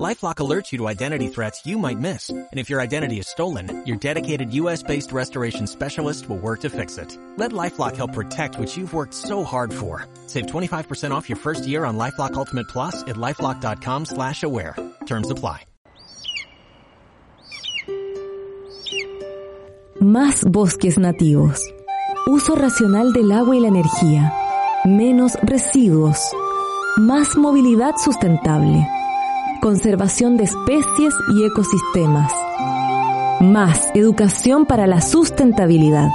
LifeLock alerts you to identity threats you might miss. And if your identity is stolen, your dedicated U.S.-based restoration specialist will work to fix it. Let LifeLock help protect what you've worked so hard for. Save 25% off your first year on LifeLock Ultimate Plus at LifeLock.com slash aware. Terms apply. Más bosques nativos. Uso racional del agua y la energía. Menos residuos. Más movilidad sustentable conservación de especies y ecosistemas. Más educación para la sustentabilidad.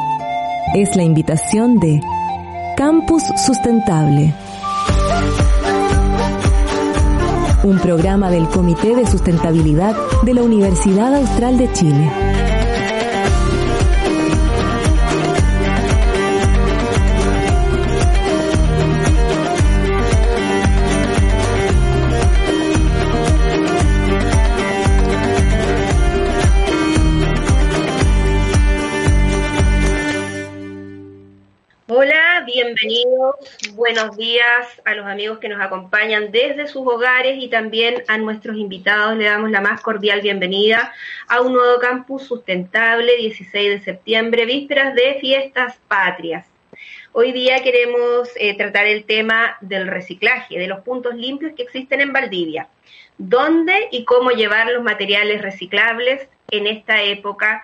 Es la invitación de Campus Sustentable. Un programa del Comité de Sustentabilidad de la Universidad Austral de Chile. Bienvenidos, buenos días a los amigos que nos acompañan desde sus hogares y también a nuestros invitados. Le damos la más cordial bienvenida a un nuevo campus sustentable, 16 de septiembre, vísperas de fiestas patrias. Hoy día queremos eh, tratar el tema del reciclaje, de los puntos limpios que existen en Valdivia. ¿Dónde y cómo llevar los materiales reciclables en esta época?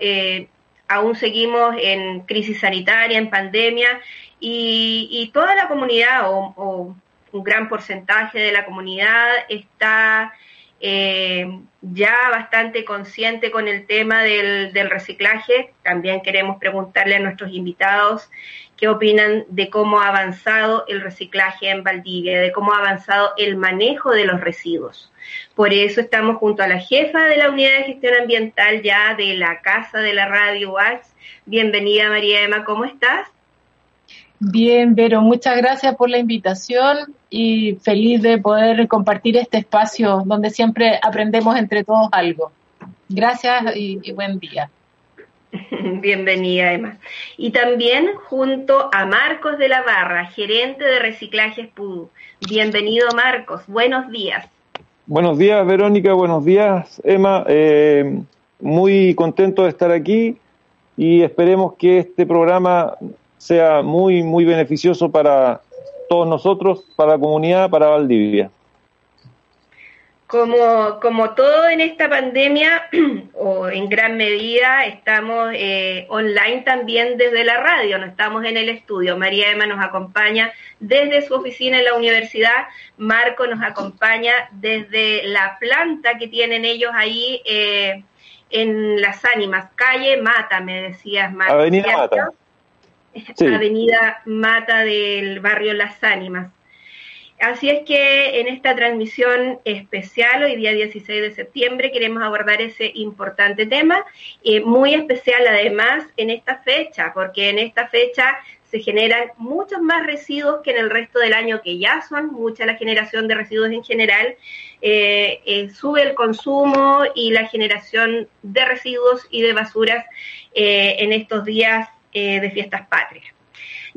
Eh, aún seguimos en crisis sanitaria, en pandemia, y, toda la comunidad o, un gran porcentaje de la comunidad está eh, ya bastante consciente con el tema del, reciclaje. También queremos preguntarle a nuestros invitados qué opinan de cómo ha avanzado el reciclaje en Valdivia, de cómo ha avanzado el manejo de los residuos. Por eso estamos junto a la jefa de la Unidad de Gestión Ambiental ya de la Casa de la Radio Wax. Bienvenida María Emma, ¿cómo estás? Bien, Vero, muchas gracias por la invitación y feliz de poder compartir este espacio donde siempre aprendemos entre todos algo. Gracias y, buen día. Bienvenida, Emma. Y también junto a Marcos de la Barra, gerente de Reciclaje Pudu. Bienvenido, Marcos. Buenos días. Buenos días, Verónica. Buenos días, Emma. Eh, muy contento de estar aquí y esperemos que este programa sea muy, muy beneficioso para todos nosotros, para la comunidad, para Valdivia. Como, como todo en esta pandemia, o en gran medida, estamos eh, online también desde la radio, no estamos en el estudio. María Emma nos acompaña desde su oficina en la universidad, Marco nos acompaña desde la planta que tienen ellos ahí eh, en Las Ánimas, calle Mata, me decías, Marco. Avenida Mata. Avenida Mata del barrio Las Ánimas. Así es que en esta transmisión especial, hoy día 16 de septiembre, queremos abordar ese importante tema, eh, muy especial además en esta fecha, porque en esta fecha se generan muchos más residuos que en el resto del año, que ya son mucha la generación de residuos en general, eh, eh, sube el consumo y la generación de residuos y de basuras en estos días de fiestas patrias.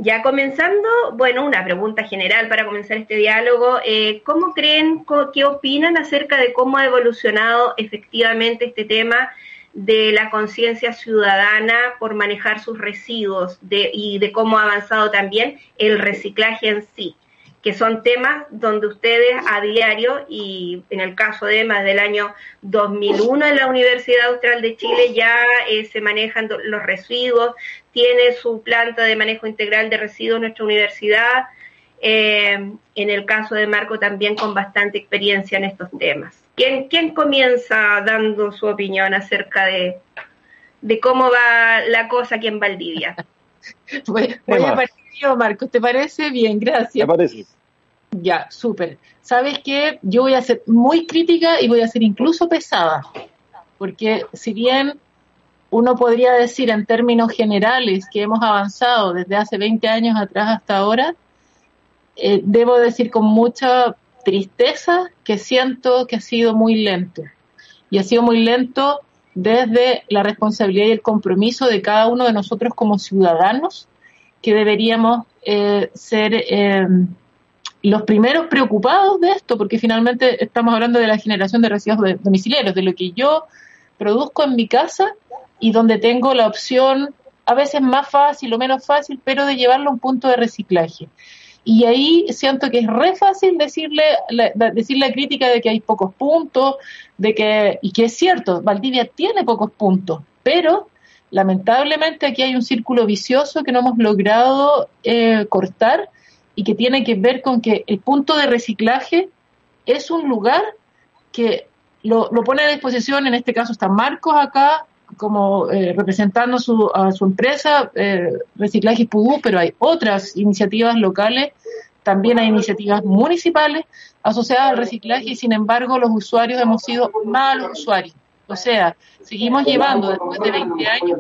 Ya comenzando, bueno, una pregunta general para comenzar este diálogo. Eh, ¿Cómo creen, qué opinan acerca de cómo ha evolucionado efectivamente este tema de la conciencia ciudadana por manejar sus residuos y de cómo ha avanzado también el reciclaje en sí? Que son temas donde ustedes a diario, y en el caso de más del año 2001 en la Universidad Austral de Chile ya eh, se manejan los residuos, tiene su planta de manejo integral de residuos nuestra universidad, eh, en el caso de Marco también con bastante experiencia en estos temas. ¿Quién, quién comienza dando su opinión acerca de, de cómo va la cosa aquí en Valdivia? voy, a partir yo, Marco, ¿te parece? Bien, gracias. Me parece. Ya, súper. ¿Sabes qué? Yo voy a ser muy crítica y voy a ser incluso pesada, porque si bien uno podría decir en términos generales que hemos avanzado desde hace 20 años atrás hasta ahora, eh, debo decir con mucha tristeza que siento que ha sido muy lento. Y ha sido muy lento desde la responsabilidad y el compromiso de cada uno de nosotros como ciudadanos, que deberíamos eh, ser eh, los primeros preocupados de esto, porque finalmente estamos hablando de la generación de residuos domiciliarios, de lo que yo produzco en mi casa y donde tengo la opción, a veces más fácil o menos fácil, pero de llevarlo a un punto de reciclaje. Y ahí siento que es re fácil decirle la, decir la crítica de que hay pocos puntos, de que y que es cierto, Valdivia tiene pocos puntos, pero lamentablemente aquí hay un círculo vicioso que no hemos logrado eh, cortar y que tiene que ver con que el punto de reciclaje es un lugar que lo, pone a disposición, en este caso está Marcos acá, como eh, representando su, a su empresa, eh, Reciclaje Pudú, pero hay otras iniciativas locales, también hay iniciativas municipales asociadas al reciclaje y sin embargo los usuarios hemos sido malos usuarios. O sea, seguimos llevando después de 20 años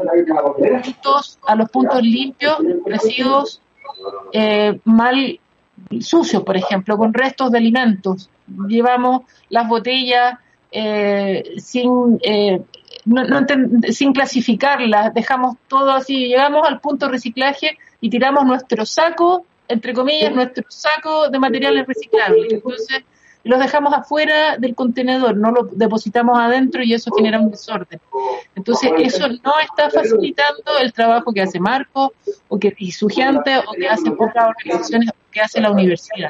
a los puntos limpios residuos eh, mal sucios, por ejemplo, con restos de alimentos. Llevamos las botellas eh, sin eh, no, sin clasificarlas, dejamos todo así, llegamos al punto de reciclaje y tiramos nuestro saco, entre comillas, nuestro saco de materiales reciclables. Entonces, los dejamos afuera del contenedor, no lo depositamos adentro y eso genera un desorden. Entonces, eso no está facilitando el trabajo que hace Marco o que y su gente o que hacen otras organizaciones que hace la universidad.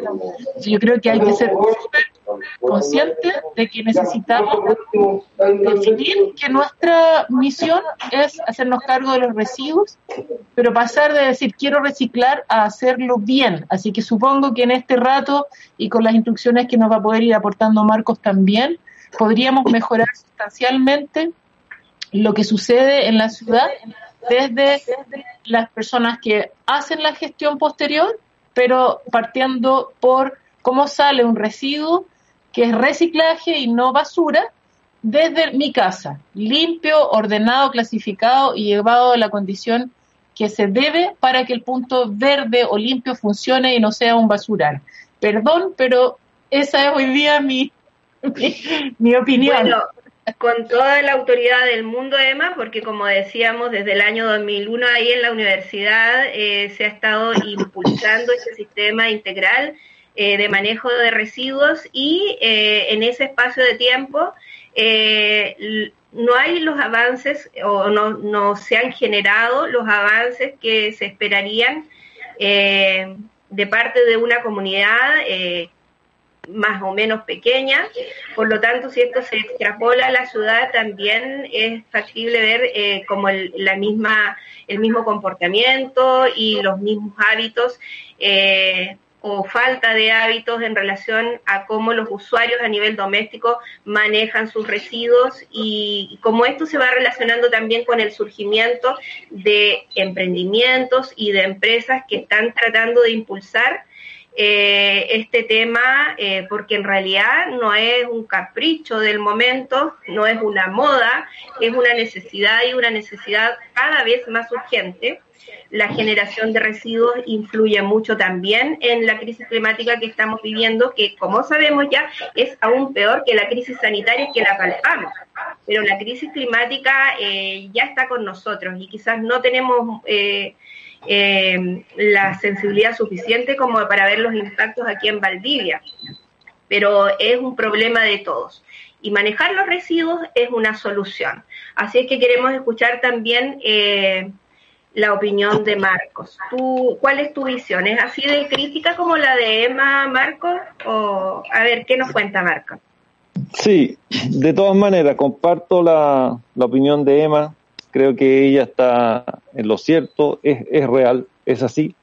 yo creo que hay que ser súper conscientes de que necesitamos definir que nuestra misión es hacernos cargo de los residuos, pero pasar de decir quiero reciclar a hacerlo bien. Así que supongo que en este rato y con las instrucciones que nos va a poder ir aportando Marcos también, podríamos mejorar sustancialmente lo que sucede en la ciudad desde las personas que hacen la gestión posterior pero partiendo por cómo sale un residuo que es reciclaje y no basura desde mi casa, limpio, ordenado, clasificado y llevado a la condición que se debe para que el punto verde o limpio funcione y no sea un basural. Perdón, pero esa es hoy día mi, mi, opinión con toda la autoridad del mundo, Emma, porque como decíamos, desde el año 2001 ahí en la universidad eh, se ha estado impulsando ese sistema integral eh, de manejo de residuos y eh, en ese espacio de tiempo no hay los avances o no, no se han generado los avances que se esperarían de parte de una comunidad más o menos pequeña, por lo tanto, si esto se extrapola a la ciudad, también es factible ver eh, como el, la misma, el mismo comportamiento y los mismos hábitos eh, o falta de hábitos en relación a cómo los usuarios a nivel doméstico manejan sus residuos y cómo esto se va relacionando también con el surgimiento de emprendimientos y de empresas que están tratando de impulsar eh, este tema eh, porque en realidad no es un capricho del momento, no es una moda, es una necesidad y una necesidad cada vez más urgente. La generación de residuos influye mucho también en la crisis climática que estamos viviendo, que como sabemos ya es aún peor que la crisis sanitaria que la palpamos. Pero la crisis climática eh, ya está con nosotros y quizás no tenemos eh, eh, la sensibilidad suficiente como para ver los impactos aquí en Valdivia, pero es un problema de todos. Y manejar los residuos es una solución. Así es que queremos escuchar también eh, la opinión de Marcos. ¿Tú, ¿Cuál es tu visión? ¿Es así de crítica como la de Emma, Marcos? O, a ver, ¿qué nos cuenta Marcos? Sí, de todas maneras, comparto la, la opinión de Emma creo que ella está en lo cierto, es, es real, es así.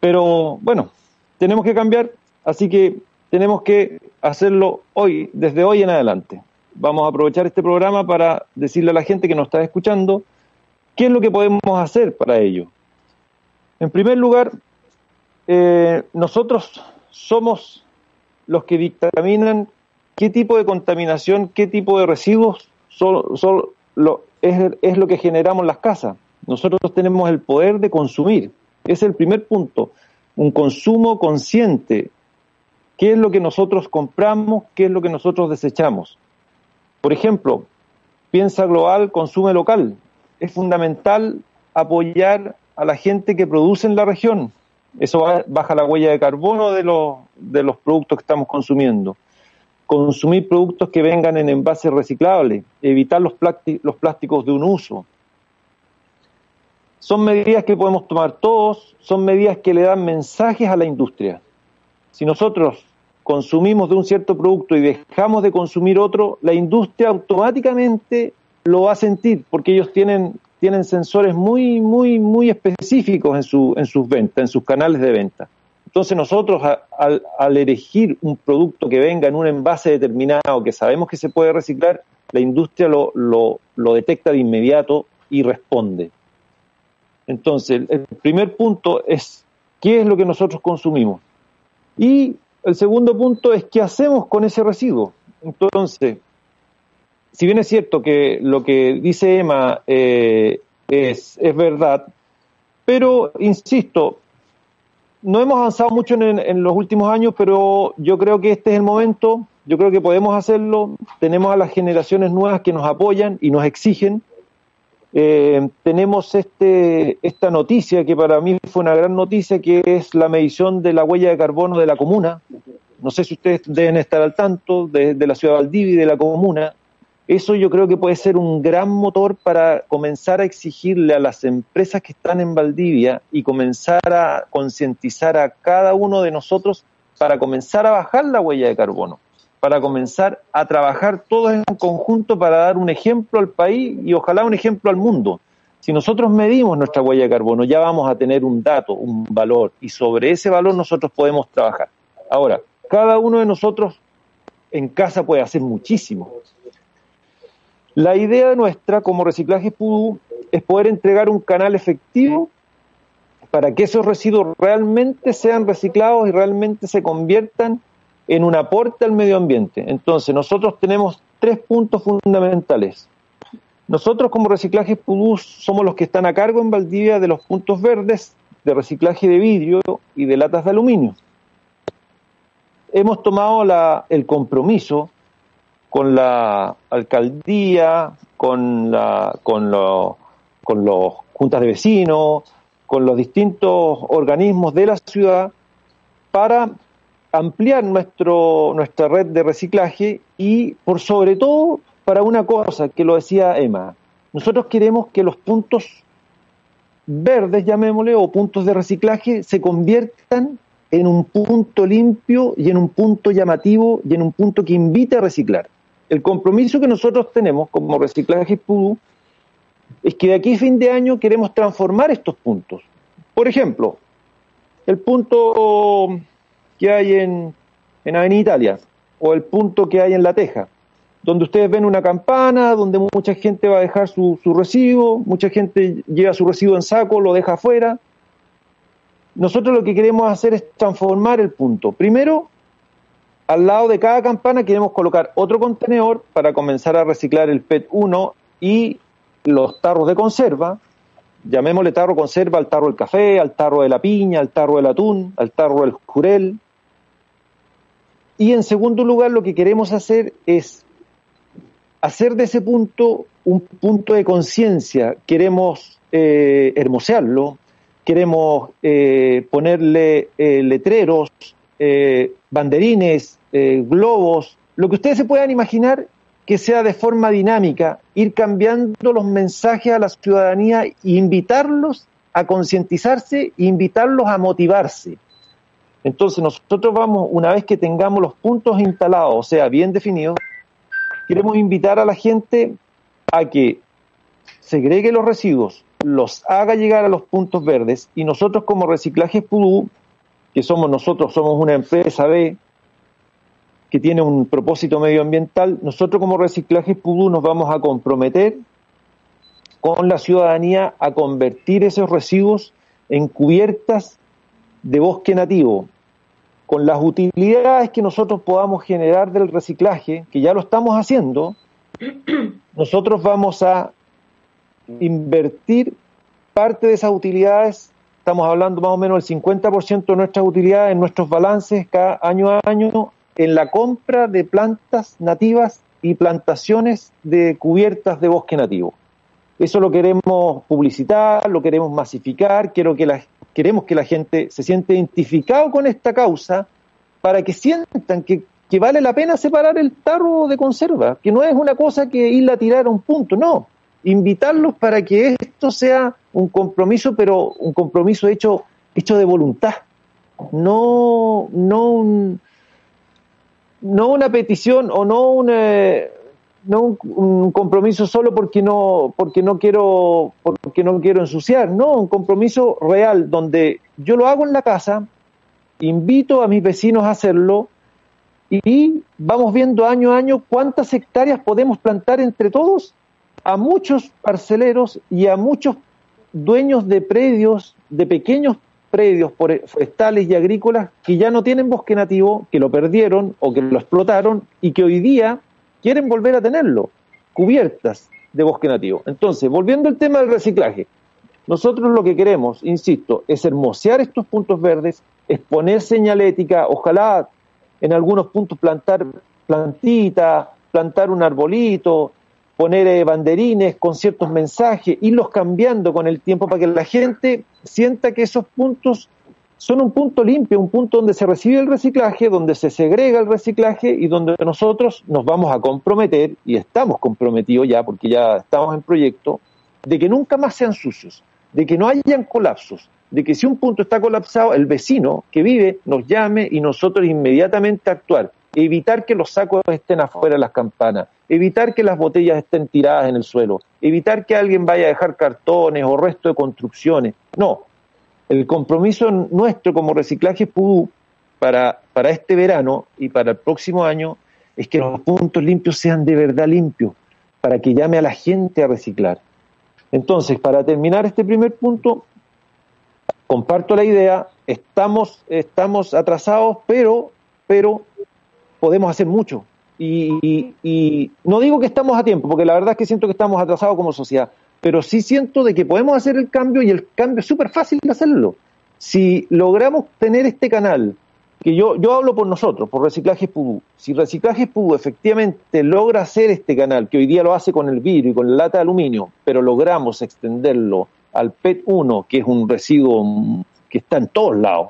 Pero bueno, tenemos que cambiar, así que tenemos que hacerlo hoy, desde hoy en adelante. Vamos a aprovechar este programa para decirle a la gente que nos está escuchando qué es lo que podemos hacer para ello. En primer lugar, eh, nosotros somos los que dictaminan qué tipo de contaminación, qué tipo de residuos son, son es, lo que generamos las casas. Nosotros tenemos el poder de consumir. Es el primer punto. Un consumo consciente qué es lo que nosotros compramos, qué es lo que nosotros desechamos. Por ejemplo, piensa global, consume local. Es fundamental apoyar a la gente que produce en la región. Eso baja la huella de carbono de los, de los productos que estamos consumiendo. Consumir productos que vengan en envases reciclables, evitar los, plásticos de un uso. Son medidas que podemos tomar todos, son medidas que le dan mensajes a la industria. Si nosotros consumimos de un cierto producto y dejamos de consumir otro, la industria automáticamente lo va a sentir porque ellos tienen tienen sensores muy, muy, muy específicos en, su, en sus ventas, en sus canales de venta. Entonces nosotros al, al, elegir un producto que venga en un envase determinado, que sabemos que se puede reciclar, la industria lo, lo, detecta de inmediato y responde. Entonces, el primer punto es qué es lo que nosotros consumimos. Y el segundo punto es qué hacemos con ese residuo. Entonces, si bien es cierto que lo que dice Emma eh, es, es, verdad, pero insisto, no hemos avanzado mucho en, en, los últimos años, pero yo creo que este es el momento, yo creo que podemos hacerlo, tenemos a las generaciones nuevas que nos apoyan y nos exigen. Eh, tenemos este, esta noticia que para mí fue una gran noticia, que es la medición de la huella de carbono de la comuna. No sé si ustedes deben estar al tanto de, de la ciudad de Valdivia y de la comuna. Eso yo creo que puede ser un gran motor para comenzar a exigirle a las empresas que están en Valdivia y comenzar a concientizar a cada uno de nosotros para comenzar a bajar la huella de carbono, para comenzar a trabajar todos en conjunto para dar un ejemplo al país y ojalá un ejemplo al mundo. Si nosotros medimos nuestra huella de carbono, ya vamos a tener un dato, un valor, y sobre ese valor nosotros podemos trabajar. Ahora, cada uno de nosotros en casa puede hacer muchísimo. La idea nuestra como reciclaje PUDU es poder entregar un canal efectivo para que esos residuos realmente sean reciclados y realmente se conviertan en un aporte al medio ambiente. Entonces, nosotros tenemos tres puntos fundamentales. Nosotros como reciclaje PUDU somos los que están a cargo en Valdivia de los puntos verdes de reciclaje de vidrio y de latas de aluminio. Hemos tomado la, el compromiso con la alcaldía, con, la, con, lo, con los juntas de vecinos, con los distintos organismos de la ciudad para ampliar nuestro, nuestra red de reciclaje y por sobre todo para una cosa que lo decía Emma, nosotros queremos que los puntos verdes, llamémosle, o puntos de reciclaje se conviertan en un punto limpio y en un punto llamativo y en un punto que invite a reciclar. El compromiso que nosotros tenemos como reciclaje PUDU es que de aquí a fin de año queremos transformar estos puntos. Por ejemplo, el punto que hay en, en Avenida Italia o el punto que hay en La Teja, donde ustedes ven una campana, donde mucha gente va a dejar su, su recibo, mucha gente lleva su recibo en saco, lo deja afuera. Nosotros lo que queremos hacer es transformar el punto. Primero, al lado de cada campana queremos colocar otro contenedor para comenzar a reciclar el PET 1 y los tarros de conserva, llamémosle tarro conserva al tarro del café, al tarro de la piña, al tarro del atún, al tarro del jurel. Y en segundo lugar, lo que queremos hacer es hacer de ese punto un punto de conciencia. Queremos eh, hermosearlo, queremos eh, ponerle eh, letreros, banderines, eh, globos, lo que ustedes se puedan imaginar que sea de forma dinámica, ir cambiando los mensajes a la ciudadanía e invitarlos a concientizarse e invitarlos a motivarse. Entonces nosotros vamos, una vez que tengamos los puntos instalados, o sea, bien definidos, queremos invitar a la gente a que segregue los residuos, los haga llegar a los puntos verdes y nosotros como Reciclaje Pudú, que somos nosotros, somos una empresa B, que tiene un propósito medioambiental, nosotros como Reciclaje Pudú nos vamos a comprometer con la ciudadanía a convertir esos residuos en cubiertas de bosque nativo, con las utilidades que nosotros podamos generar del reciclaje, que ya lo estamos haciendo, nosotros vamos a invertir parte de esas utilidades estamos hablando más o menos del 50% de nuestras utilidades en nuestros balances cada año a año en la compra de plantas nativas y plantaciones de cubiertas de bosque nativo. Eso lo queremos publicitar, lo queremos masificar, quiero que queremos que la gente se siente identificado con esta causa para que sientan que, que vale la pena separar el tarro de conserva, que no es una cosa que ir a tirar a un punto, no, invitarlos para que esto sea un compromiso, pero un compromiso hecho, hecho de voluntad, no, no, un, no una petición o no, una, no un, compromiso solo porque no, porque no quiero, porque no quiero ensuciar, no, un compromiso real donde yo lo hago en la casa, invito a mis vecinos a hacerlo y vamos viendo año a año cuántas hectáreas podemos plantar entre todos a muchos parceleros y a muchos dueños de predios, de pequeños predios forestales y agrícolas que ya no tienen bosque nativo, que lo perdieron o que lo explotaron y que hoy día quieren volver a tenerlo, cubiertas de bosque nativo. Entonces, volviendo al tema del reciclaje, nosotros lo que queremos, insisto, es hermosear estos puntos verdes, exponer señalética, ojalá en algunos puntos plantar plantita, plantar un arbolito, poner eh, banderines con ciertos mensajes, irlos cambiando con el tiempo para que la gente sienta que esos puntos son un punto limpio, un punto donde se recibe el reciclaje, donde se segrega el reciclaje y donde nosotros nos vamos a comprometer, y estamos comprometidos ya, porque ya estamos en proyecto, de que nunca más sean sucios, de que no hayan colapsos, de que si un punto está colapsado, el vecino que vive nos llame y nosotros inmediatamente actuar evitar que los sacos estén afuera de las campanas, evitar que las botellas estén tiradas en el suelo, evitar que alguien vaya a dejar cartones o resto de construcciones. No, el compromiso nuestro como reciclaje PUDU para, para este verano y para el próximo año es que los puntos limpios sean de verdad limpios, para que llame a la gente a reciclar. Entonces, para terminar este primer punto, comparto la idea, estamos, estamos atrasados, pero, pero podemos hacer mucho. Y, no digo que estamos a tiempo, porque la verdad es que siento que estamos atrasados como sociedad, pero sí siento de que podemos hacer el cambio y el cambio es súper fácil de hacerlo. Si logramos tener este canal, que yo, yo hablo por nosotros, por Reciclaje Pudú, si Reciclaje Pudú efectivamente logra hacer este canal, que hoy día lo hace con el vidrio y con la lata de aluminio, pero logramos extenderlo al PET1, que es un residuo que está en todos lados,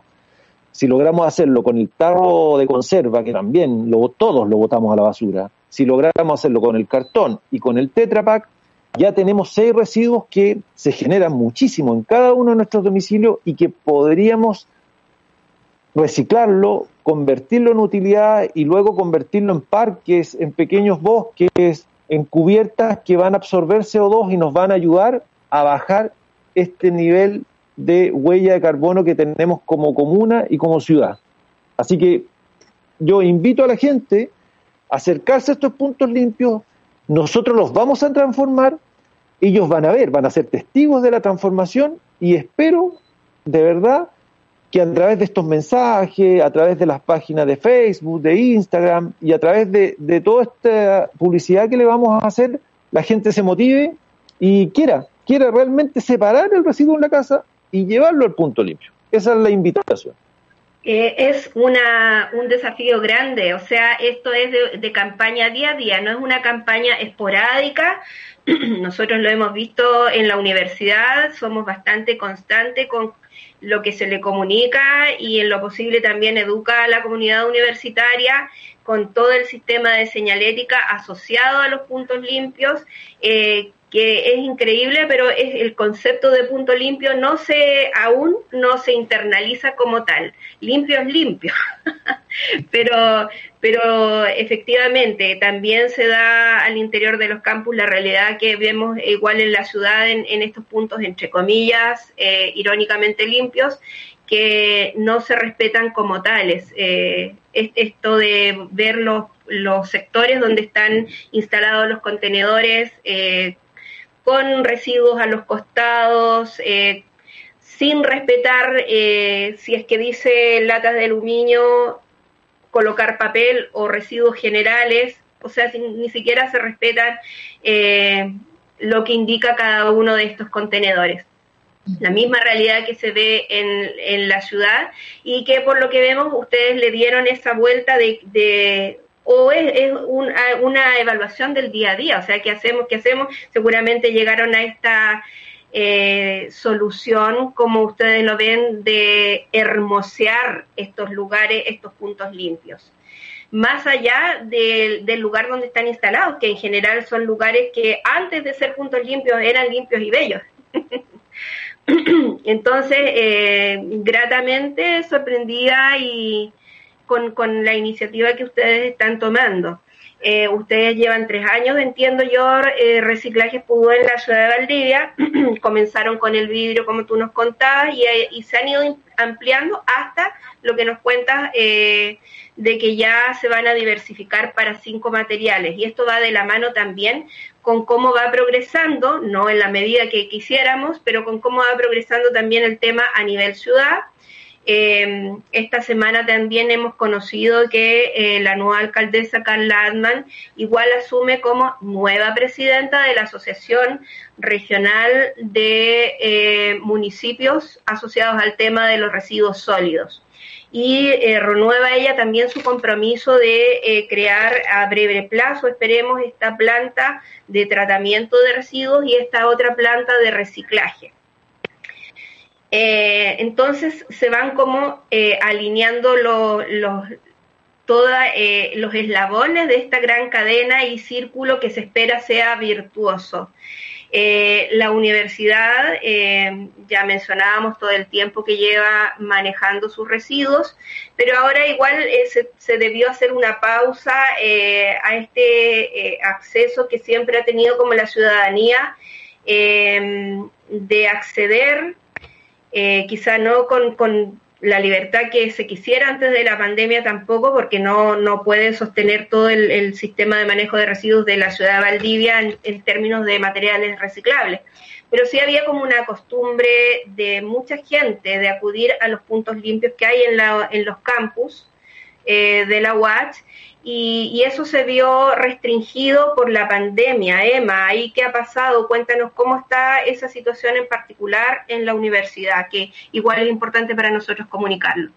si logramos hacerlo con el tarro de conserva, que también lo, todos lo botamos a la basura, si logramos hacerlo con el cartón y con el Tetra Pak, ya tenemos seis residuos que se generan muchísimo en cada uno de nuestros domicilios y que podríamos reciclarlo, convertirlo en utilidad y luego convertirlo en parques, en pequeños bosques, en cubiertas que van a absorber CO2 y nos van a ayudar a bajar este nivel de huella de carbono que tenemos como comuna y como ciudad. Así que yo invito a la gente a acercarse a estos puntos limpios, nosotros los vamos a transformar, ellos van a ver, van a ser testigos de la transformación y espero de verdad que a través de estos mensajes, a través de las páginas de Facebook, de Instagram y a través de, toda esta publicidad que le vamos a hacer, la gente se motive y quiera, quiera realmente separar el residuo en la casa y llevarlo al punto limpio. Esa es la invitación. Eh, es una, un desafío grande, o sea, esto es de, de, campaña día a día, no es una campaña esporádica. Nosotros lo hemos visto en la universidad, somos bastante constantes con lo que se le comunica y en lo posible también educa a la comunidad universitaria con todo el sistema de señalética asociado a los puntos limpios. Eh, que es increíble, pero es el concepto de punto limpio no se aún no se internaliza como tal. Limpio es limpio. pero pero efectivamente también se da al interior de los campus la realidad que vemos igual en la ciudad en, estos puntos entre comillas eh, irónicamente limpios que no se respetan como tales. Eh, esto de ver los, los sectores donde están instalados los contenedores eh, con residuos a los costados, eh, sin respetar, eh, si es que dice latas de aluminio, colocar papel o residuos generales, o sea, ni siquiera se respetan eh, lo que indica cada uno de estos contenedores. la misma realidad que se ve en, en, la ciudad y que por lo que vemos ustedes le dieron esa vuelta de, de o es, es una evaluación del día a día, o sea, ¿qué hacemos? ¿Qué hacemos? Seguramente llegaron a esta eh, solución, como ustedes lo ven, de hermosear estos lugares, estos puntos limpios. Más allá del lugar donde están instalados, que en general son lugares que antes de ser puntos limpios eran limpios y bellos. Entonces, eh, gratamente sorprendida y con, con la iniciativa que ustedes están tomando. Eh, ustedes llevan tres años, entiendo yo, eh, reciclaje pudo en la ciudad de Valdivia. Comenzaron con el vidrio, como tú nos contabas, y, eh, y, se han ido ampliando hasta lo que nos cuentas eh, de que ya se van a diversificar para cinco materiales. Y esto va de la mano también con cómo va progresando, no en la medida que quisiéramos, pero con cómo va progresando también el tema a nivel ciudad eh, esta semana también hemos conocido que eh, la nueva alcaldesa Carla Adman igual asume como nueva presidenta de la Asociación Regional de eh, Municipios asociados al tema de los residuos sólidos. Y renueva ella también su compromiso de crear a breve plazo, esperemos, esta planta de tratamiento de residuos y esta otra planta de reciclaje. Eh, entonces se van como eh, alineando los, eh, los eslabones de esta gran cadena y círculo que se espera sea virtuoso. la universidad, ya mencionábamos todo el tiempo que lleva manejando sus residuos, pero ahora igual se, se, debió hacer una pausa a este acceso que siempre ha tenido como la ciudadanía de acceder eh, quizá no con, con, la libertad que se quisiera antes de la pandemia tampoco, porque no, no puede sostener todo el, sistema de manejo de residuos de la ciudad de Valdivia en, términos de materiales reciclables. Pero sí había como una costumbre de mucha gente de acudir a los puntos limpios que hay en, la, en los campus eh, de la UACH y, eso se vio restringido por la pandemia. Emma, ¿ahí qué ha pasado? Cuéntanos cómo está esa situación en particular en la universidad, que igual es importante para nosotros comunicarlo.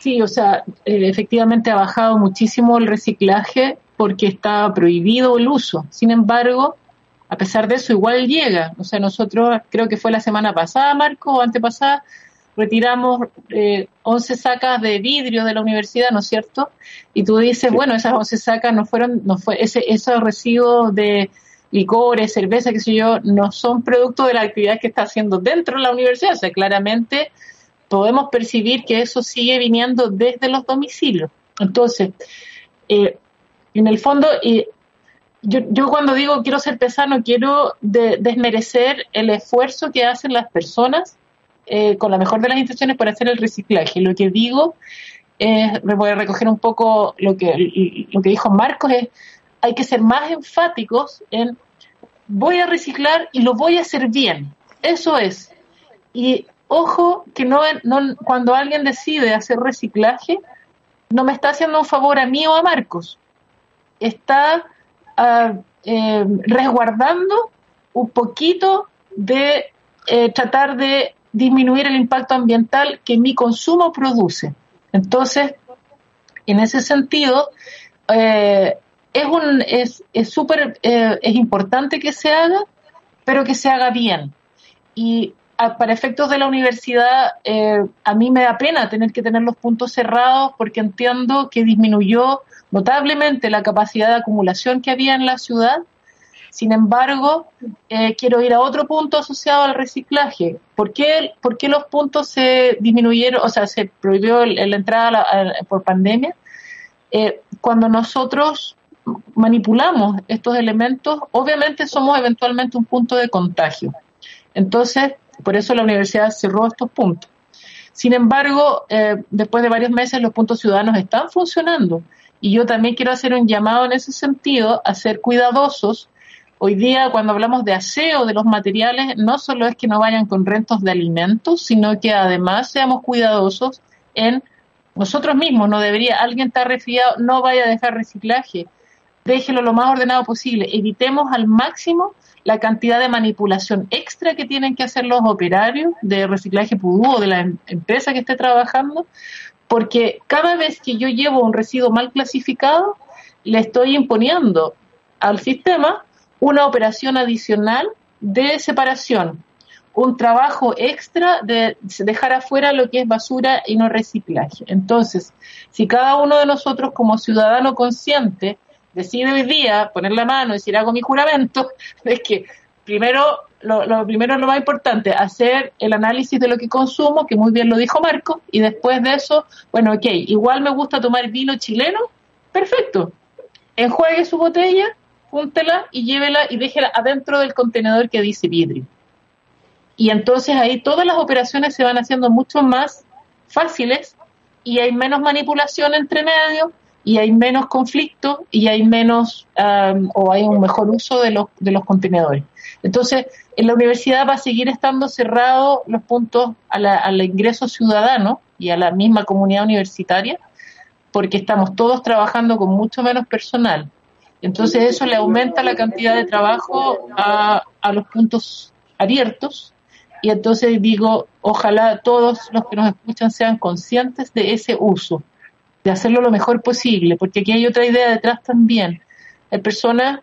Sí, o sea, eh, efectivamente ha bajado muchísimo el reciclaje porque está prohibido el uso. Sin embargo, a pesar de eso, igual llega. O sea, nosotros, creo que fue la semana pasada, Marco, o antepasada, retiramos eh, 11 sacas de vidrio de la universidad, ¿no es cierto? Y tú dices, bueno, esas 11 sacas no fueron, no fue, ese, esos residuos de licores, cerveza, qué sé yo, no son producto de la actividad que está haciendo dentro de la universidad. O sea, claramente podemos percibir que eso sigue viniendo desde los domicilios. Entonces, eh, en el fondo, eh, yo, yo, cuando digo quiero ser pesano, quiero desmerecer el esfuerzo que hacen las personas eh, con la mejor de las intenciones para hacer el reciclaje. Lo que digo es, me voy a recoger un poco lo que, lo que dijo Marcos, es hay que ser más enfáticos en voy a reciclar y lo voy a hacer bien. Eso es. Y ojo que no, no cuando alguien decide hacer reciclaje, no me está haciendo un favor a mí o a Marcos. Está uh, eh, resguardando un poquito de eh, tratar de disminuir el impacto ambiental que mi consumo produce. Entonces, en ese sentido, eh, es un es es eh, es importante que se haga, pero que se haga bien. Y para efectos de la universidad, eh, a mí me da pena tener que tener los puntos cerrados porque entiendo que disminuyó notablemente la capacidad de acumulación que había en la ciudad sin embargo, eh, quiero ir a otro punto asociado al reciclaje. ¿Por qué, por qué los puntos se disminuyeron, o sea, se prohibió la entrada por pandemia? Eh, cuando nosotros manipulamos estos elementos, obviamente somos eventualmente un punto de contagio. Entonces, por eso la universidad cerró estos puntos. Sin embargo, eh, después de varios meses los puntos ciudadanos están funcionando y yo también quiero hacer un llamado en ese sentido a ser cuidadosos Hoy día, cuando hablamos de aseo de los materiales, no solo es que no vayan con rentos de alimentos, sino que además seamos cuidadosos en nosotros mismos. No debería, alguien está resfriado, no vaya a dejar reciclaje, déjelo lo más ordenado posible. Evitemos al máximo la cantidad de manipulación extra que tienen que hacer los operarios de reciclaje pudú o de la em-, empresa que esté trabajando, porque cada vez que yo llevo un residuo mal clasificado, le estoy imponiendo al sistema una operación adicional de separación, un trabajo extra de dejar afuera lo que es basura y no reciclaje. Entonces, si cada uno de nosotros como ciudadano consciente decide hoy día poner la mano y decir hago mi juramento, es que primero, lo, lo primero, lo más importante, hacer el análisis de lo que consumo, que muy bien lo dijo Marco, y después de eso, bueno, ok, igual me gusta tomar vino chileno, perfecto, enjuague su botella, júntela y llévela y déjela adentro del contenedor que dice vidrio. Y entonces ahí todas las operaciones se van haciendo mucho más fáciles y hay menos manipulación entre medios y hay menos conflicto y hay menos o hay un mejor uso de los, de los contenedores. Entonces, en la universidad va a seguir estando cerrado los puntos al ingreso ciudadano y a la misma comunidad universitaria, porque estamos todos trabajando con mucho menos personal. Entonces eso le aumenta la cantidad de trabajo a, los puntos abiertos y entonces digo, ojalá todos los que nos escuchan sean conscientes de ese uso, de hacerlo lo mejor posible, porque aquí hay otra idea detrás también. Hay personas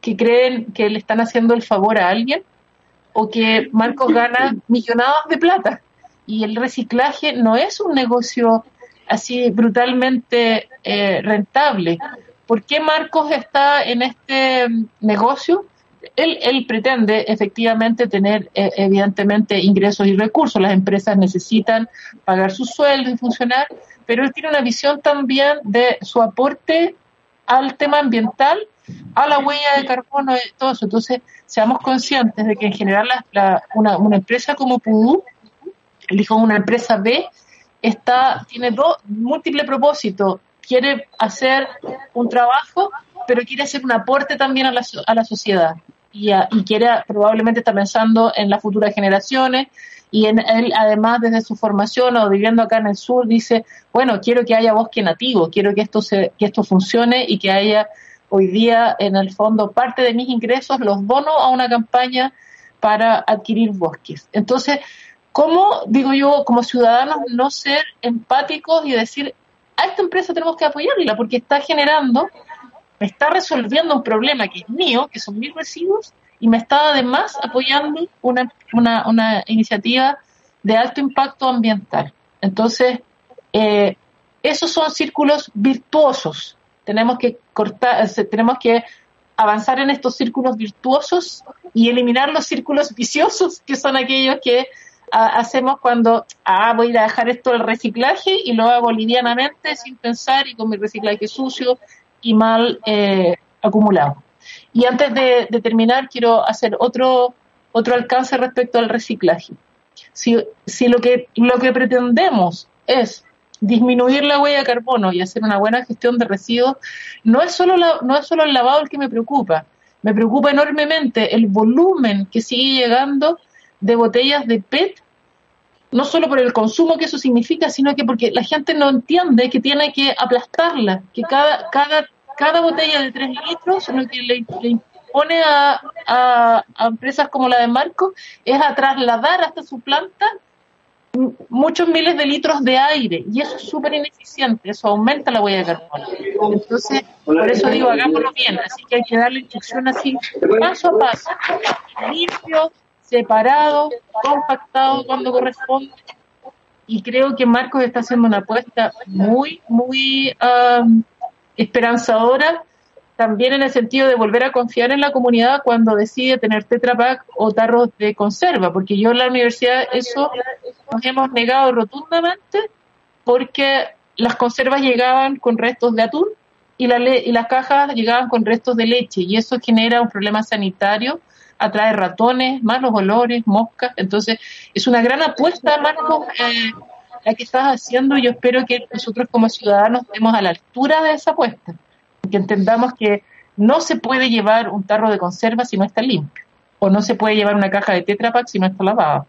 que creen que le están haciendo el favor a alguien o que Marcos gana millonadas de plata y el reciclaje no es un negocio así brutalmente eh, rentable. ¿Por qué Marcos está en este negocio? Él, él pretende efectivamente tener eh, evidentemente ingresos y recursos. Las empresas necesitan pagar sus sueldos y funcionar, pero él tiene una visión también de su aporte al tema ambiental, a la huella de carbono y todo eso. Entonces, seamos conscientes de que en general una, una empresa como Pudú, elijo una empresa B, está, tiene dos múltiples propósitos. Quiere hacer un trabajo, pero quiere hacer un aporte también a la, a la sociedad. Y, y quiere, probablemente está pensando en las futuras generaciones, y en él además desde su formación o viviendo acá en el sur dice bueno quiero que haya bosque nativo quiero que esto se que esto funcione y que haya hoy día en el fondo parte de mis ingresos los dono a una campaña para adquirir bosques entonces ¿Cómo, digo yo, como ciudadanos, no ser empáticos y decir, a esta empresa tenemos que apoyarla porque está generando, me está resolviendo un problema que es mío, que son mis residuos, y me está además apoyando una, una, una iniciativa de alto impacto ambiental. Entonces, eh, esos son círculos virtuosos. Tenemos que cortar, tenemos que avanzar en estos círculos virtuosos y eliminar los círculos viciosos, que son aquellos que hacemos cuando, ah, voy a dejar esto al reciclaje y lo hago livianamente, sin pensar y con mi reciclaje sucio y mal eh, acumulado. Y antes de, terminar, quiero hacer otro, otro alcance respecto al reciclaje. Si, si lo, que, lo que pretendemos es disminuir la huella de carbono y hacer una buena gestión de residuos, no es solo, no es solo el lavado el que me preocupa, me preocupa enormemente el volumen que sigue llegando de botellas de PET, no solo por el consumo que eso significa, sino que porque la gente no entiende que tiene que aplastarla, que cada, cada, cada botella de 3 litros lo que le, impone a, a, empresas como la de Marco es a trasladar hasta su planta muchos miles de litros de aire y eso es súper ineficiente, eso aumenta la huella de carbono. Entonces, por eso digo, hagámoslo bien, así que hay que darle instrucción así, paso a paso, limpio, separado, compactado cuando corresponde. Y creo que Marcos está haciendo una apuesta muy, muy um, esperanzadora, también en el sentido de volver a confiar en la comunidad cuando decide tener Tetra o tarros de conserva, porque yo en la universidad eso nos hemos negado rotundamente porque las conservas llegaban con restos de atún y, y las cajas llegaban con restos de leche y eso genera un problema sanitario atrae ratones, malos olores, moscas. Entonces, es una gran apuesta, Marco, eh, la que estás haciendo. Yo espero que nosotros como ciudadanos estemos a la altura de esa apuesta, que entendamos que no se puede llevar un tarro de conserva si no está limpio, o no se puede llevar una caja de Tetra si no está lavada.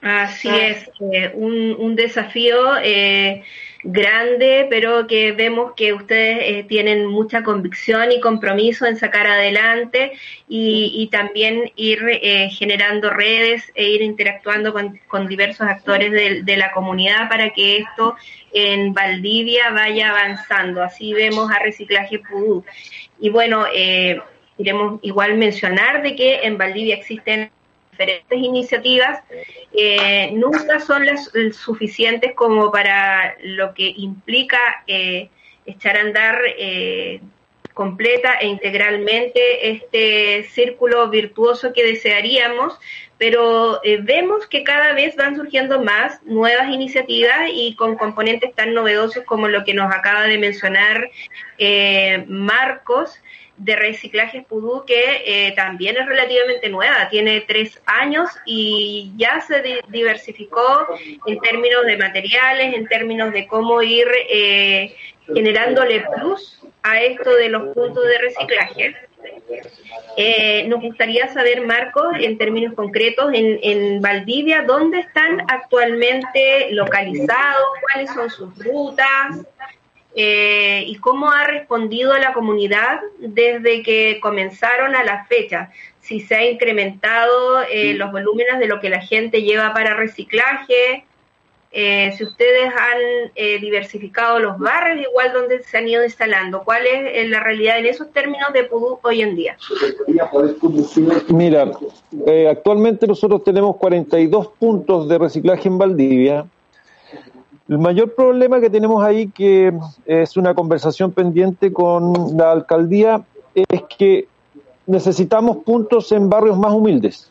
Así es, eh, un, un, desafío eh, grande, pero que vemos que ustedes eh, tienen mucha convicción y compromiso en sacar adelante y, también ir eh, generando redes e ir interactuando con, diversos actores de, la comunidad para que esto en Valdivia vaya avanzando. Así vemos a Reciclaje Pudú. Y bueno, eh, queremos igual mencionar de que en Valdivia existen diferentes iniciativas, eh, nunca son las suficientes como para lo que implica eh, echar a andar eh, completa e integralmente este círculo virtuoso que desearíamos, pero vemos que cada vez van surgiendo más nuevas iniciativas y con componentes tan novedosos como lo que nos acaba de mencionar Marcos, de reciclaje Pudú que eh, también es relativamente nueva, tiene tres años y ya se diversificó en términos de materiales, en términos de cómo ir eh, generándole plus a esto de los puntos de reciclaje. Eh, nos gustaría saber, Marcos, en términos concretos, en, en Valdivia, ¿dónde están actualmente localizados? ¿Cuáles son sus rutas? Eh, y cómo ha respondido la comunidad desde que comenzaron a la fecha. Si se ha incrementado eh, los volúmenes de lo que la gente lleva para reciclaje, eh, si ustedes han diversificado los barrios, igual donde se han ido instalando. ¿Cuál es la realidad en esos términos de Pudú hoy en día? Mira, actualmente nosotros tenemos 42 puntos de reciclaje en Valdivia el mayor problema que tenemos ahí, que es una conversación pendiente con la alcaldía, es que necesitamos puntos en barrios más humildes.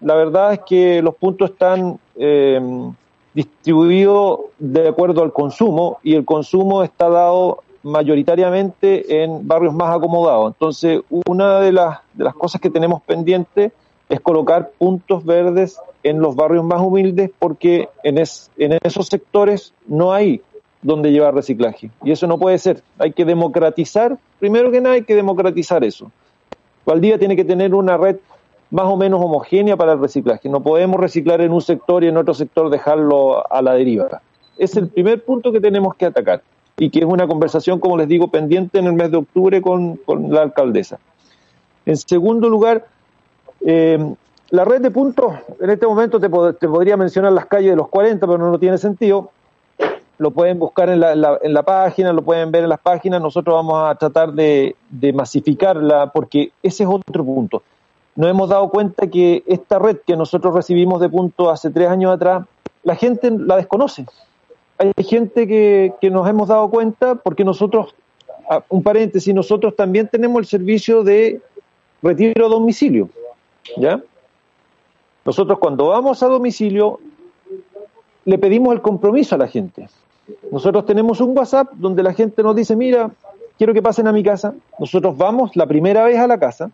La verdad es que los puntos están eh, distribuidos de acuerdo al consumo y el consumo está dado mayoritariamente en barrios más acomodados. Entonces, una de las, de las cosas que tenemos pendiente es colocar puntos verdes en los barrios más humildes porque en, en esos sectores no hay donde llevar reciclaje. Y eso no puede ser. Hay que democratizar, primero que nada hay que democratizar eso. Valdivia tiene que tener una red más o menos homogénea para el reciclaje. No podemos reciclar en un sector y en otro sector dejarlo a la deriva. Es el primer punto que tenemos que atacar y que es una conversación, como les digo, pendiente en el mes de octubre con, con la alcaldesa. En segundo lugar, eh, la red de puntos, en este momento te, podría mencionar las calles de los 40, pero no, tiene sentido. Lo pueden buscar en la, en la, página, lo pueden ver en las páginas. Nosotros vamos a tratar de, masificarla porque ese es otro punto. Nos hemos dado cuenta que esta red que nosotros recibimos de puntos hace tres años atrás, la gente la desconoce. Hay gente que, que nos hemos dado cuenta porque nosotros, un paréntesis, nosotros también tenemos el servicio de retiro a domicilio. ¿Ya? Nosotros cuando vamos a domicilio le pedimos el compromiso a la gente. Nosotros tenemos un WhatsApp donde la gente nos dice, mira, quiero que pasen a mi casa. Nosotros vamos la primera vez a la casa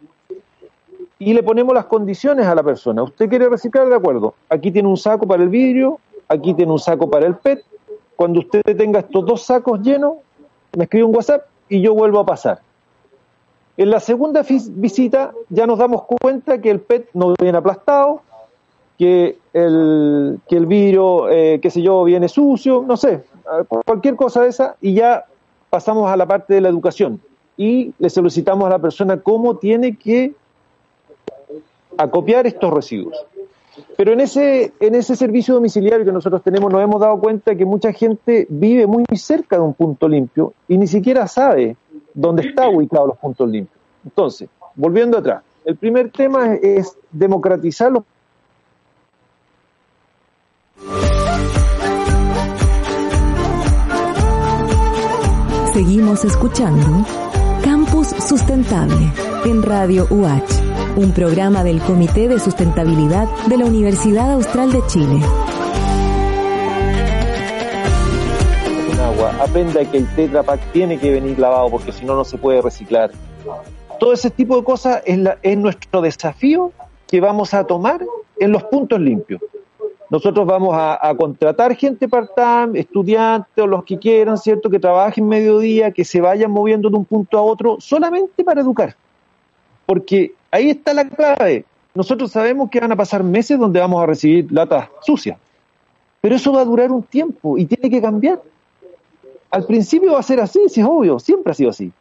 y le ponemos las condiciones a la persona. ¿Usted quiere reciclar? De acuerdo. Aquí tiene un saco para el vidrio, aquí tiene un saco para el PET. Cuando usted tenga estos dos sacos llenos, me escribe un WhatsApp y yo vuelvo a pasar. En la segunda visita ya nos damos cuenta que el PET no viene aplastado, que el, que el vidrio, eh, qué sé yo, viene sucio, no sé, cualquier cosa de esa, y ya pasamos a la parte de la educación y le solicitamos a la persona cómo tiene que acopiar estos residuos. Pero en ese, en ese servicio domiciliario que nosotros tenemos nos hemos dado cuenta que mucha gente vive muy cerca de un punto limpio y ni siquiera sabe dónde están ubicados los puntos limpios. Entonces, volviendo atrás, el primer tema es democratizar los Seguimos escuchando Campus Sustentable en Radio UH, un programa del Comité de Sustentabilidad de la Universidad Austral de Chile. Aprenda que el Tetra Pak tiene que venir lavado porque si no, no se puede reciclar. Todo ese tipo de cosas es, es nuestro desafío que vamos a tomar en los puntos limpios. Nosotros vamos a, contratar gente part-time, estudiantes o los que quieran, ¿cierto? Que trabajen mediodía, que se vayan moviendo de un punto a otro solamente para educar. Porque ahí está la clave. Nosotros sabemos que van a pasar meses donde vamos a recibir latas sucias, pero eso va a durar un tiempo y tiene que cambiar. Al principio va a ser así, si es obvio, siempre ha sido así.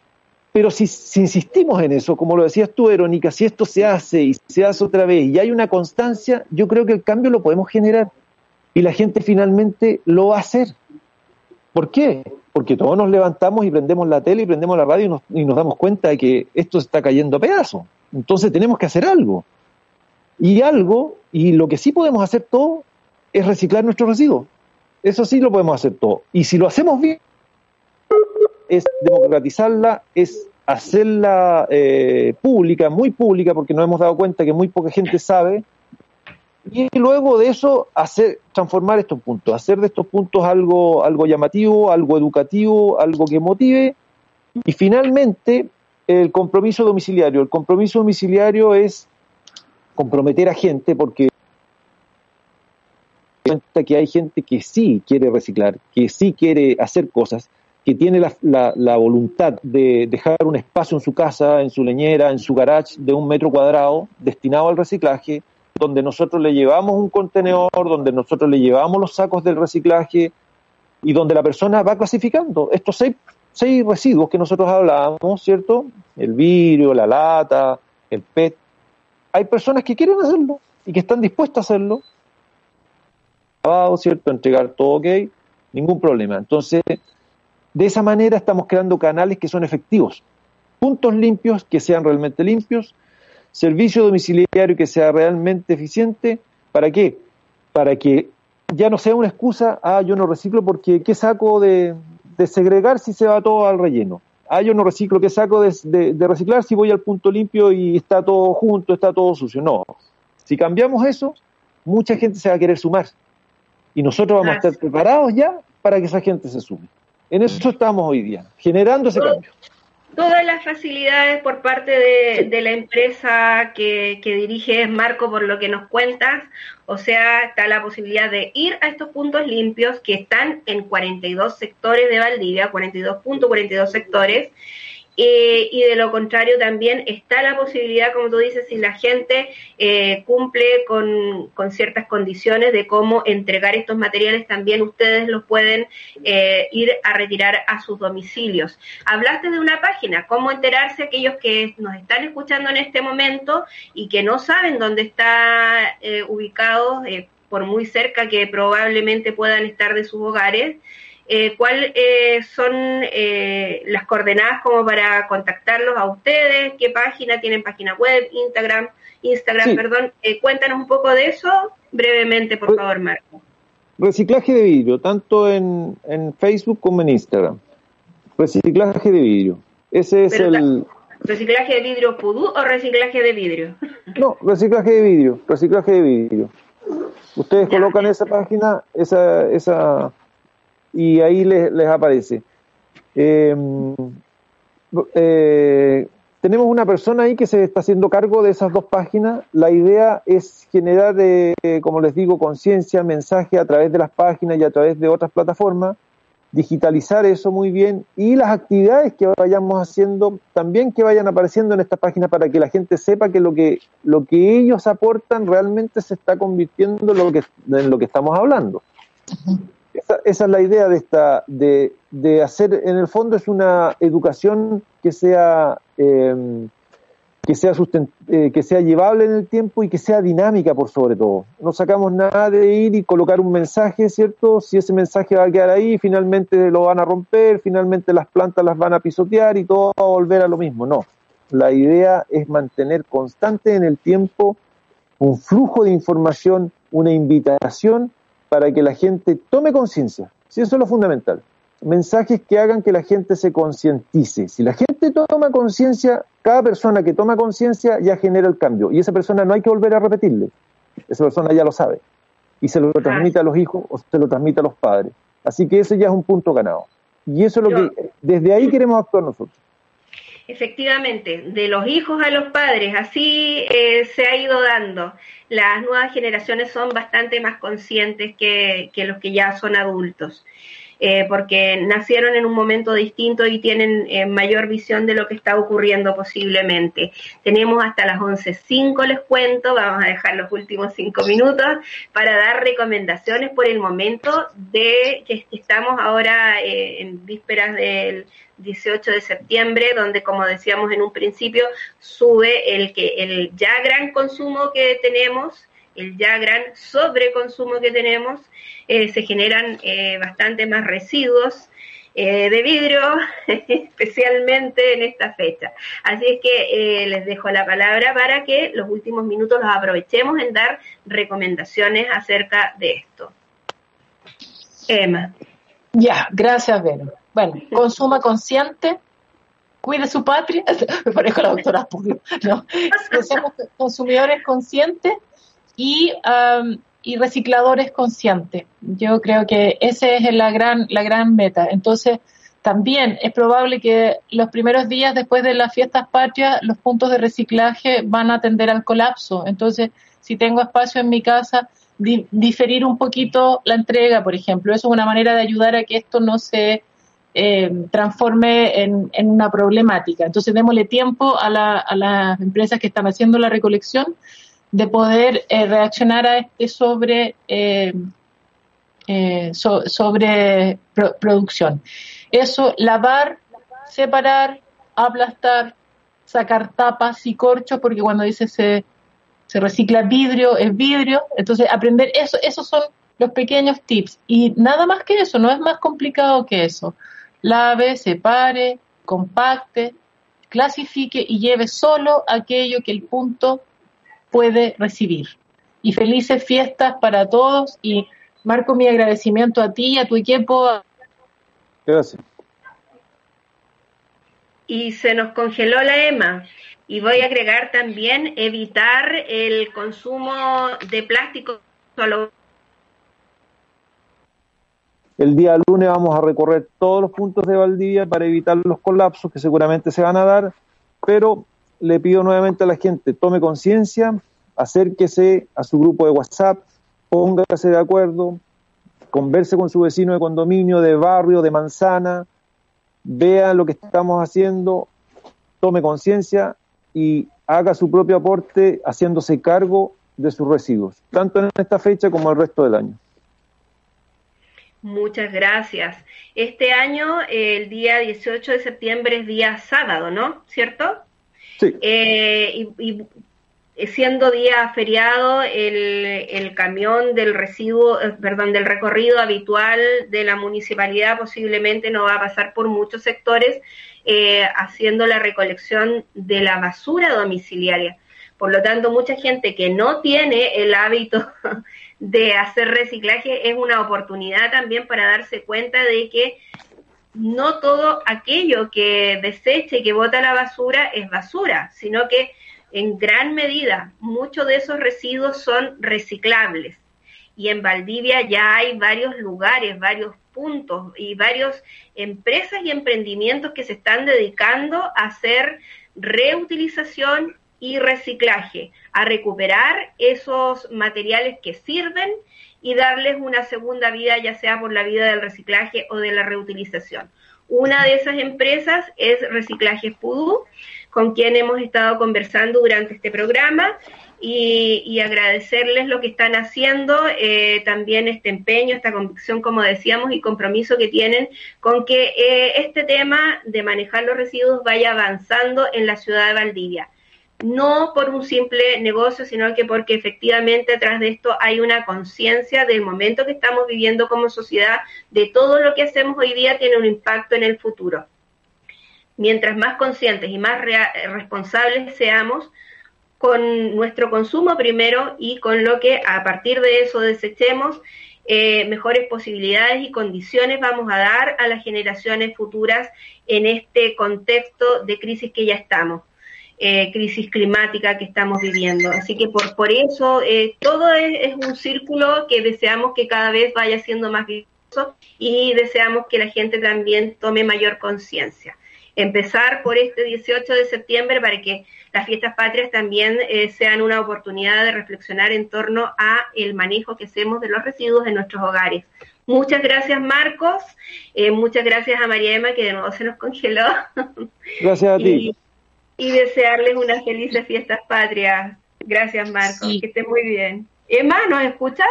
Pero si, insistimos en eso, como lo decías tú, Verónica, si esto se hace y se hace otra vez y hay una constancia, yo creo que el cambio lo podemos generar y la gente finalmente lo va a hacer. ¿Por qué? Porque todos nos levantamos y prendemos la tele y prendemos la radio y nos, y nos damos cuenta de que esto se está cayendo a pedazos. Entonces tenemos que hacer algo. Y algo, y lo que sí podemos hacer todo, es reciclar nuestros residuos. Eso sí lo podemos hacer todo. Y si lo hacemos bien, es democratizarla, es hacerla eh, pública, muy pública, porque nos hemos dado cuenta que muy poca gente sabe, y luego de eso hacer transformar estos puntos, hacer de estos puntos algo, algo llamativo, algo educativo, algo que motive, y finalmente el compromiso domiciliario. El compromiso domiciliario es comprometer a gente porque que hay gente que sí quiere reciclar, que sí quiere hacer cosas, que tiene la, la, voluntad de dejar un espacio en su casa, en su leñera, en su garage de un metro cuadrado destinado al reciclaje, donde nosotros le llevamos un contenedor, donde nosotros le llevamos los sacos del reciclaje y donde la persona va clasificando estos seis, seis residuos que nosotros hablábamos, ¿cierto? El vidrio, la lata, el PET. Hay personas que quieren hacerlo y que están dispuestas a hacerlo. ¿Cierto? Entregar todo ok, ningún problema. Entonces, de esa manera estamos creando canales que son efectivos, puntos limpios que sean realmente limpios, servicio domiciliario que sea realmente eficiente. ¿Para qué? Para que ya no sea una excusa, ah, yo no reciclo porque ¿qué saco de, segregar si se va todo al relleno? Ah, yo no reciclo, ¿qué saco de, reciclar si voy al punto limpio y está todo junto, está todo sucio? No. Si cambiamos eso, mucha gente se va a querer sumar. Y nosotros vamos a estar preparados ya para que esa gente se sume. En eso estamos hoy día, generando ese cambio. Todas las facilidades por parte de, la empresa que, que diriges, Marco, por lo que nos cuentas, o sea, está la posibilidad de ir a estos puntos limpios que están en 42 sectores de Valdivia, 42 puntos, 42 sectores, eh, y de lo contrario también está la posibilidad, como tú dices, si la gente eh, cumple con, ciertas condiciones de cómo entregar estos materiales, también ustedes los pueden eh, ir a retirar a sus domicilios. Hablaste de una página, cómo enterarse aquellos que nos están escuchando en este momento y que no saben dónde está ubicado, por muy cerca que probablemente puedan estar de sus hogares eh, cuáles eh, son eh, las coordenadas como para contactarlos a ustedes, qué página tienen, página web, Instagram, Instagram, perdón. Eh, cuéntanos un poco de eso brevemente, por favor, Marco. Reciclaje de vidrio, tanto en, en Facebook como en Instagram. Reciclaje de vidrio. Ese es el... ¿Reciclaje de vidrio pudú o reciclaje de vidrio? No, reciclaje de vidrio, reciclaje de vidrio. Ustedes colocan esa página, esa, esa y ahí les, aparece. Em, eh, tenemos una persona ahí que se está haciendo cargo de esas dos páginas. La idea es generar, eh, como les digo, conciencia, mensaje a través de las páginas y a través de otras plataformas, digitalizar eso muy bien y las actividades que vayamos haciendo también que vayan apareciendo en estas páginas para que la gente sepa que lo que lo que ellos aportan realmente se está convirtiendo en lo que en lo que estamos hablando. Esa, es la idea de esta, de, de, hacer, en el fondo es una educación que sea, em, que, sea eh, que sea llevable en el tiempo y que sea dinámica por sobre todo. No sacamos nada de ir y colocar un mensaje, ¿cierto? Si ese mensaje va a quedar ahí, finalmente lo van a romper, finalmente las plantas las van a pisotear y todo va a volver a lo mismo. No, la idea es mantener constante en el tiempo un flujo de información, una invitación para que la gente tome conciencia. Si eso es lo fundamental. Mensajes que hagan que la gente se concientice. Si la gente toma conciencia, cada persona que toma conciencia ya genera el cambio. Y esa persona no hay que volver a repetirle. Esa persona ya lo sabe. Y se lo transmite a los hijos o se lo transmite a los padres. Así que ese ya es un punto ganado. Y eso es lo que, desde ahí queremos actuar nosotros. Efectivamente, de los hijos a los padres, así eh, se ha ido dando. Las nuevas generaciones son bastante más conscientes que, los que ya son adultos. Eh, porque nacieron en un momento distinto y tienen eh, mayor visión de lo que está ocurriendo posiblemente. Tenemos hasta las 11.05, les cuento, vamos a dejar los últimos cinco minutos para dar recomendaciones por el momento de que estamos ahora eh, en vísperas del 18 de septiembre, donde como decíamos en un principio, sube el que el ya gran consumo que tenemos, el ya gran sobreconsumo que tenemos, eh, se generan eh, bastante más residuos eh, de vidrio, especialmente en esta fecha. Así es que les dejo la palabra para que los últimos minutos los aprovechemos en dar recomendaciones acerca de esto. Emma. Ya, gracias, Vero. Bueno, consuma consciente, cuide su patria, me parezco la doctora Pudio, ¿no? Somos consumidores conscientes y, y recicladores conscientes. Yo creo que esa es la gran, la gran meta. Entonces, también es probable que los primeros días después de las fiestas patrias, los puntos de reciclaje van a tender al colapso. Entonces, si tengo espacio en mi casa, diferir un poquito la entrega, por ejemplo. Eso es una manera de ayudar a que esto no se eh, transforme en, una problemática. Entonces, démosle tiempo a, las empresas que están haciendo la recolección de poder eh, reaccionar a este sobre, eh, sobre producción. Eso, lavar, separar, aplastar, sacar tapas y corchos, porque cuando dice se se recicla vidrio, es vidrio, entonces aprender eso, esos son los pequeños tips y nada más que eso, no es más complicado que eso. Lave, separe, compacte, clasifique y lleve solo aquello que el punto puede recibir. Y felices fiestas para todos y marco mi agradecimiento a ti y a tu equipo. Gracias. Y se nos congeló la EMA. Y voy a agregar también evitar el consumo de plástico El día lunes vamos a recorrer todos los puntos de Valdivia para evitar los colapsos que seguramente se van a dar, pero le pido nuevamente a la gente, tome conciencia, acérquese a su grupo de WhatsApp, póngase de acuerdo, converse con su vecino de condominio, de barrio, de manzana, vea lo que estamos haciendo, tome conciencia y haga su propio aporte haciéndose cargo de sus residuos, tanto en esta fecha como el resto del año. Muchas gracias. Este año, el día 18 de septiembre es día sábado, ¿no? ¿Cierto? Eh, y, siendo día feriado, el, el, camión del residuo, eh, perdón, del recorrido habitual de la municipalidad posiblemente no va a pasar por muchos sectores eh, haciendo la recolección de la basura domiciliaria. Por lo tanto, mucha gente que no tiene el hábito de hacer reciclaje es una oportunidad también para darse cuenta de que no todo aquello que desecha y que bota la basura es basura, sino que en gran medida muchos de esos residuos son reciclables. Y en Valdivia ya hay varios lugares, varios puntos y varias empresas y emprendimientos que se están dedicando a hacer reutilización y reciclaje, a recuperar esos materiales que sirven y darles una segunda vida, ya sea por la vida del reciclaje o de la reutilización. Una de esas empresas es Reciclaje Pudú, con quien hemos estado conversando durante este programa y, agradecerles lo que están haciendo, eh, también este empeño, esta convicción, como decíamos, y compromiso que tienen con que eh, este tema de manejar los residuos vaya avanzando en la ciudad de Valdivia. No por un simple negocio, sino que porque efectivamente detrás de esto hay una conciencia del momento que estamos viviendo como sociedad, de todo lo que hacemos hoy día tiene un impacto en el futuro. Mientras más conscientes y más responsables seamos, con nuestro consumo primero y con lo que a partir de eso desechemos, eh, mejores posibilidades y condiciones vamos a dar a las generaciones futuras en este contexto de crisis que ya estamos, eh, crisis climática que estamos viviendo. Así que por, por eso eh, todo es, es, un círculo que deseamos que cada vez vaya siendo más vistoso y deseamos que la gente también tome mayor conciencia. Empezar por este 18 de septiembre para que las fiestas patrias también eh, sean una oportunidad de reflexionar en torno a el manejo que hacemos de los residuos en nuestros hogares. Muchas gracias Marcos, eh, muchas gracias a María Emma que de nuevo se nos congeló. Gracias a ti. Y, desearles unas felices fiestas patrias. Gracias Marcos, que esté muy bien. Emma, ¿nos escuchas?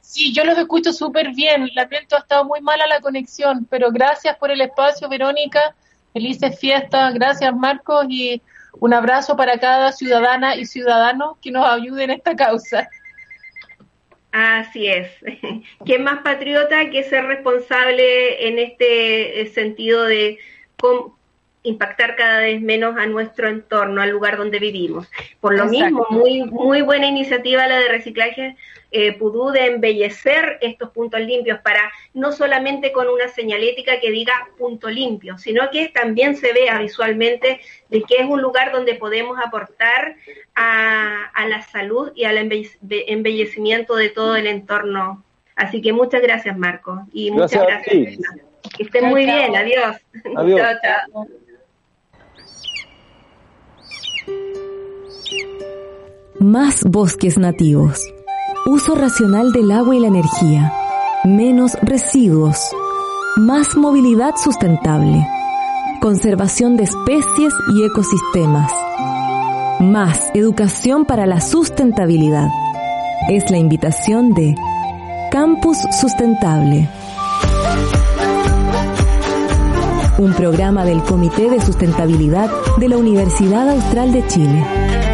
Sí, yo los escucho súper bien. Lamento, ha estado muy mala la conexión, pero gracias por el espacio, Verónica. Felices fiestas. Gracias, Marcos. Y un abrazo para cada ciudadana y ciudadano que nos ayude en esta causa. Así es. ¿Quién más patriota que ser responsable en este sentido de impactar cada vez menos a nuestro entorno, al lugar donde vivimos? Por lo mismo, muy, muy buena iniciativa la de reciclaje eh, Pudú de embellecer estos puntos limpios para no solamente con una señalética que diga punto limpio, sino que también se vea visualmente de que es un lugar donde podemos aportar a, la salud y al embellecimiento de todo el entorno. Así que muchas gracias, Marco. Y muchas gracias. Que estén muy bien. Adiós. Adiós. Más bosques nativos Uso racional del agua y la energía. Menos residuos. Más movilidad sustentable. Conservación de especies y ecosistemas. Más educación para la sustentabilidad. Es la invitación de Campus Sustentable. Un programa del Comité de Sustentabilidad de la Universidad Austral de Chile.